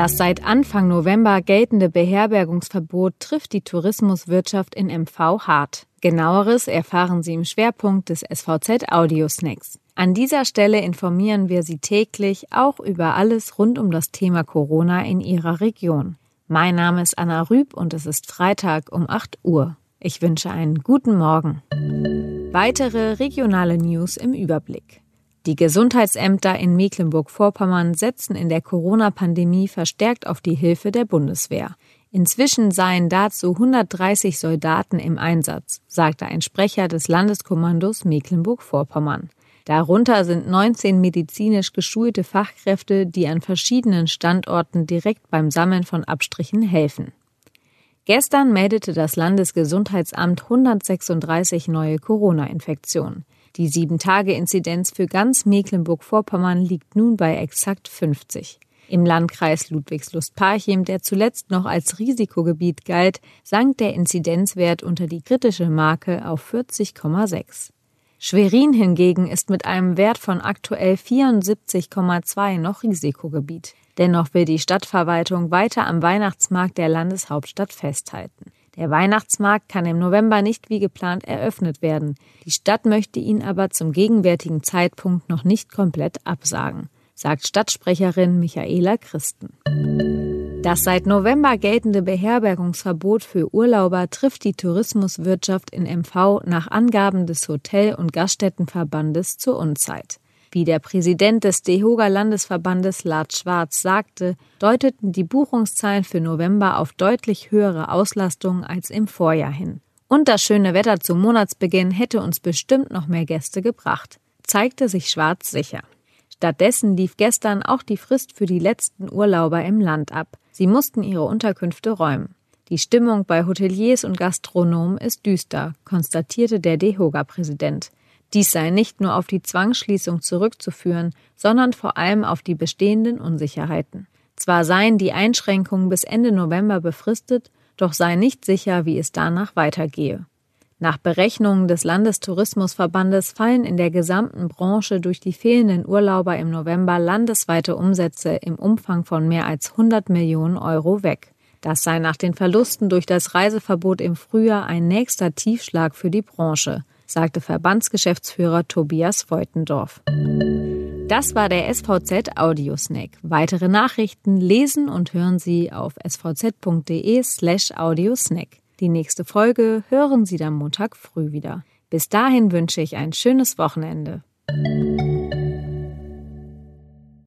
Das seit Anfang November geltende Beherbergungsverbot trifft die Tourismuswirtschaft in MV hart. Genaueres erfahren Sie im Schwerpunkt des SVZ Audio Snacks. An dieser Stelle informieren wir Sie täglich auch über alles rund um das Thema Corona in Ihrer Region. Mein Name ist Anna Rüb und es ist Freitag um 8 Uhr. Ich wünsche einen guten Morgen. Weitere regionale News im Überblick. Die Gesundheitsämter in Mecklenburg-Vorpommern setzen in der Corona-Pandemie verstärkt auf die Hilfe der Bundeswehr. Inzwischen seien dazu 130 Soldaten im Einsatz, sagte ein Sprecher des Landeskommandos Mecklenburg-Vorpommern. Darunter sind 19 medizinisch geschulte Fachkräfte, die an verschiedenen Standorten direkt beim Sammeln von Abstrichen helfen. Gestern meldete das Landesgesundheitsamt 136 neue Corona-Infektionen. Die 7-Tage-Inzidenz für ganz Mecklenburg-Vorpommern liegt nun bei exakt 50. Im Landkreis Ludwigslust-Parchim, der zuletzt noch als Risikogebiet galt, sank der Inzidenzwert unter die kritische Marke auf 40,6. Schwerin hingegen ist mit einem Wert von aktuell 74,2 noch Risikogebiet. Dennoch will die Stadtverwaltung weiter am Weihnachtsmarkt der Landeshauptstadt festhalten. Der Weihnachtsmarkt kann im November nicht wie geplant eröffnet werden. Die Stadt möchte ihn aber zum gegenwärtigen Zeitpunkt noch nicht komplett absagen, sagt Stadtsprecherin Michaela Christen. Das seit November geltende Beherbergungsverbot für Urlauber trifft die Tourismuswirtschaft in MV nach Angaben des Hotel- und Gaststättenverbandes zur Unzeit. Wie der Präsident des DEHOGA Landesverbandes Lars Schwarz sagte, deuteten die Buchungszahlen für November auf deutlich höhere Auslastung als im Vorjahr hin. Und das schöne Wetter zum Monatsbeginn hätte uns bestimmt noch mehr Gäste gebracht, zeigte sich Schwarz sicher. Stattdessen lief gestern auch die Frist für die letzten Urlauber im Land ab. Sie mussten ihre Unterkünfte räumen. Die Stimmung bei Hoteliers und Gastronomen ist düster, konstatierte der DEHOGA-Präsident. Dies sei nicht nur auf die Zwangsschließung zurückzuführen, sondern vor allem auf die bestehenden Unsicherheiten. Zwar seien die Einschränkungen bis Ende November befristet, doch sei nicht sicher, wie es danach weitergehe. Nach Berechnungen des Landestourismusverbandes fallen in der gesamten Branche durch die fehlenden Urlauber im November landesweite Umsätze im Umfang von mehr als 100 Millionen Euro weg. Das sei nach den Verlusten durch das Reiseverbot im Frühjahr ein nächster Tiefschlag für die Branche sagte Verbandsgeschäftsführer Tobias Voitendorf. Das war der SVZ Audiosnack. Weitere Nachrichten lesen und hören Sie auf svz.de slash audiosnack. Die nächste Folge hören Sie dann Montag früh wieder. Bis dahin wünsche ich ein schönes Wochenende.